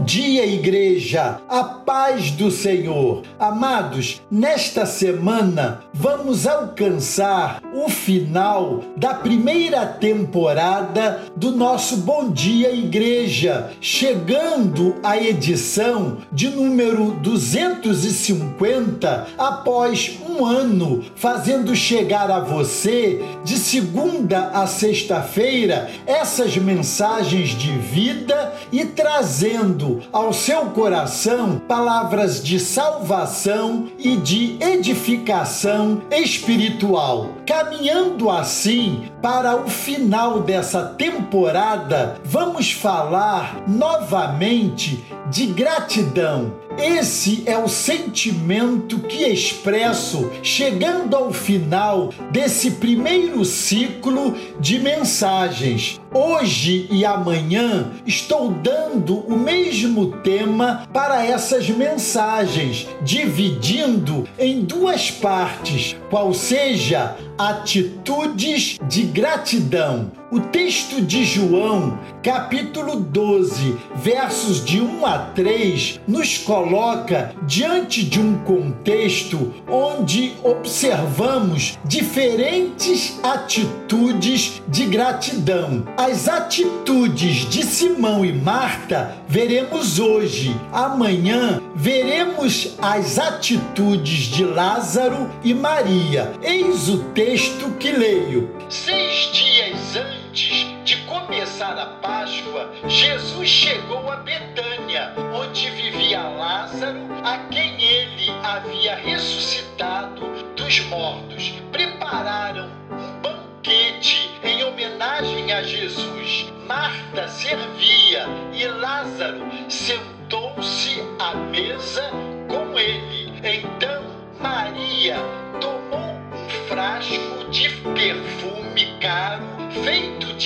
Bom dia, igreja, a paz do Senhor. Amados, nesta semana vamos alcançar o final da primeira temporada do nosso Bom Dia Igreja, chegando à edição de número 250 após um ano, fazendo chegar a você de segunda a sexta-feira essas mensagens de vida e trazendo ao seu coração palavras de salvação e de edificação espiritual. Caminhando assim para o final dessa temporada, vamos falar novamente de gratidão. Esse é o sentimento que expresso chegando ao final desse primeiro ciclo de mensagens. Hoje e amanhã estou dando o mesmo tema para essas mensagens, dividindo em duas partes, qual seja atitudes de gratidão. O texto de João, capítulo 12, versos de 1 a 3, nos coloca diante de um contexto onde observamos diferentes atitudes de gratidão. As atitudes de Simão e Marta veremos hoje. Amanhã veremos as atitudes de Lázaro e Maria. Eis o texto que leio. Seis dias antes de começar a Páscoa, Jesus chegou a Betânia, onde vivia Lázaro, a quem ele havia ressuscitado dos mortos. Prepararam um banquete em homenagem a Jesus. Marta servia e Lázaro sentou-se à mesa com ele. Então Maria tomou um frasco de perfume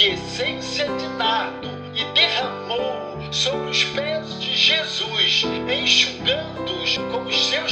de essência de nardo e derramou sobre os pés de Jesus, enxugando-os com os seus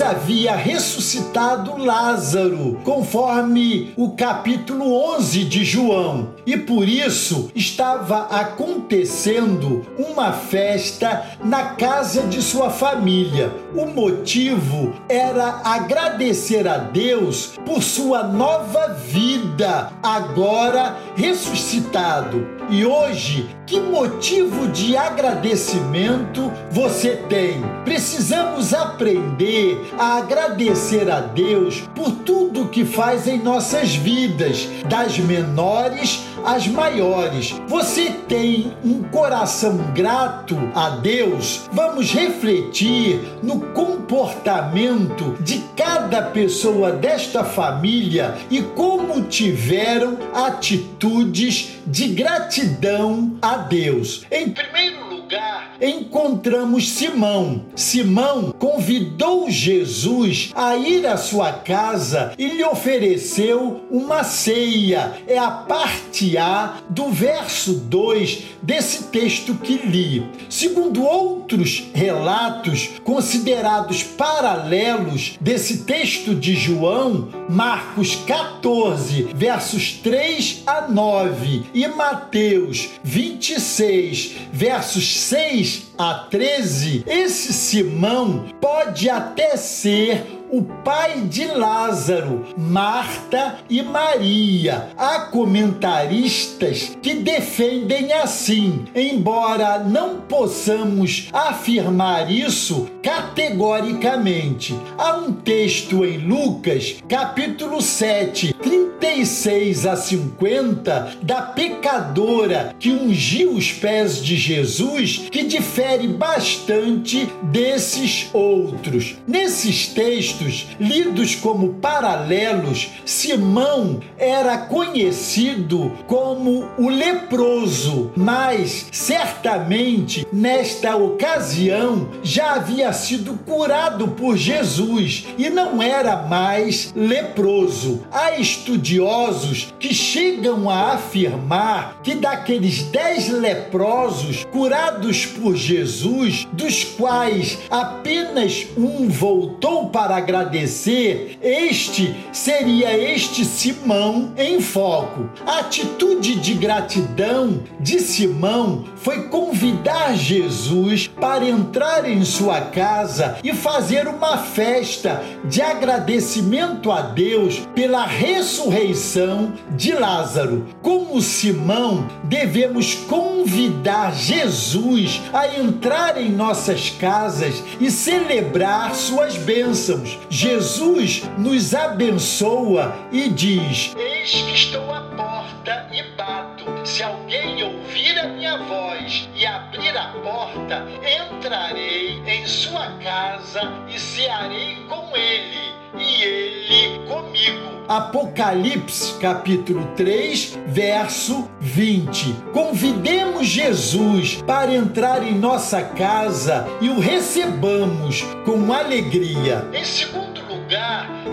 Havia ressuscitado Lázaro, conforme o capítulo 11 de João, e por isso estava acontecendo uma festa na casa de sua família. O motivo era agradecer a Deus por sua nova vida, agora ressuscitado. E hoje, que motivo de agradecimento você tem? Precisamos aprender a agradecer a Deus por tudo que faz em nossas vidas, das menores às maiores. Você tem um coração grato a Deus? Vamos refletir no comportamento de cada pessoa desta família e como tiveram atitudes de gratidão a Deus. Em primeiro encontramos Simão. Simão convidou Jesus a ir à sua casa e lhe ofereceu uma ceia. É a parte A do verso 2 desse texto que li. Segundo outros relatos considerados paralelos desse texto de João, Marcos 14, versos 3 a 9 e Mateus 26, versos 6 a 13, esse Simão pode até ser o pai de Lázaro, Marta e Maria. Há comentaristas que defendem assim, embora não possamos afirmar isso categoricamente. Há um texto em Lucas, capítulo 7, 36 a 50, da pecadora que ungiu os pés de Jesus, que difere bastante desses outros. Nesses textos, textos lidos como paralelos, Simão era conhecido como o leproso, mas certamente nesta ocasião já havia sido curado por Jesus e não era mais leproso. Há estudiosos que chegam a afirmar que daqueles dez leprosos curados por Jesus, dos quais apenas um voltou para agradecer, este seria este Simão em foco. A atitude de gratidão de Simão foi convidar Jesus para entrar em sua casa e fazer uma festa de agradecimento a Deus pela ressurreição de Lázaro. Como Simão, devemos convidar Jesus a entrar em nossas casas e celebrar suas bênçãos. Jesus nos abençoa e diz: Eis que estou à porta e bato. Se alguém ouvir a minha voz e abrir a porta, entrarei em sua casa e cearei com ele e ele comigo. Apocalipse capítulo 3, verso 20. Convidemos Jesus para entrar em nossa casa e o recebamos com alegria. Em segundo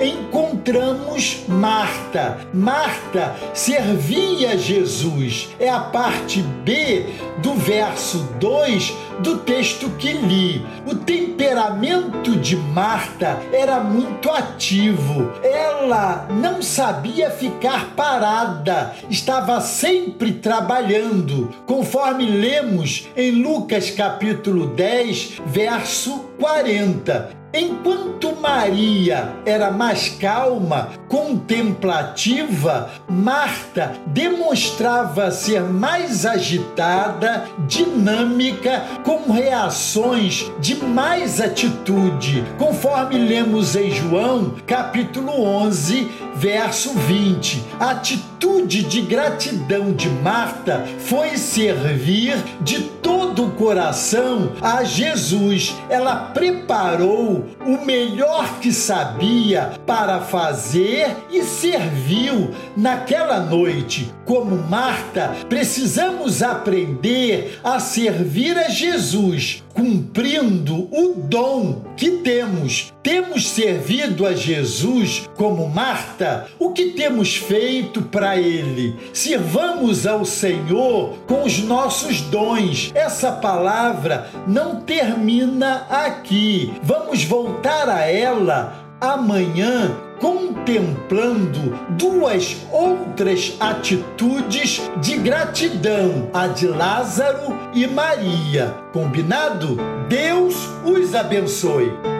encontramos Marta. Marta servia Jesus. É a parte B do verso 2 do texto que li. O temperamento de Marta era muito ativo. Ela não sabia ficar parada, estava sempre trabalhando, conforme lemos em Lucas capítulo 10, verso 40. Enquanto Maria era mais calma, contemplativa, Marta demonstrava ser mais agitada, dinâmica, com reações de mais atitude, conforme lemos em João, capítulo 11, verso 20. A atitude de gratidão de Marta foi servir de todo o coração a Jesus. Ela preparou o melhor que sabia para fazer e serviu naquela noite. Como Marta, precisamos aprender a servir a Jesus, cumprindo o dom que temos. Temos servido a Jesus como Marta? O que temos feito para Ele? Sirvamos ao Senhor com os nossos dons. Essa palavra não termina aqui. Vamos voltar a ela amanhã contemplando duas outras atitudes de gratidão, a de Lázaro e Maria. Combinado? Deus os abençoe.